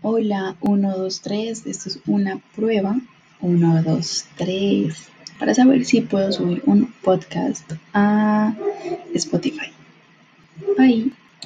Hola, 1, 2, 3. Esto es una prueba. 1, 2, 3. Para saber si puedo subir un podcast a Spotify. Bye.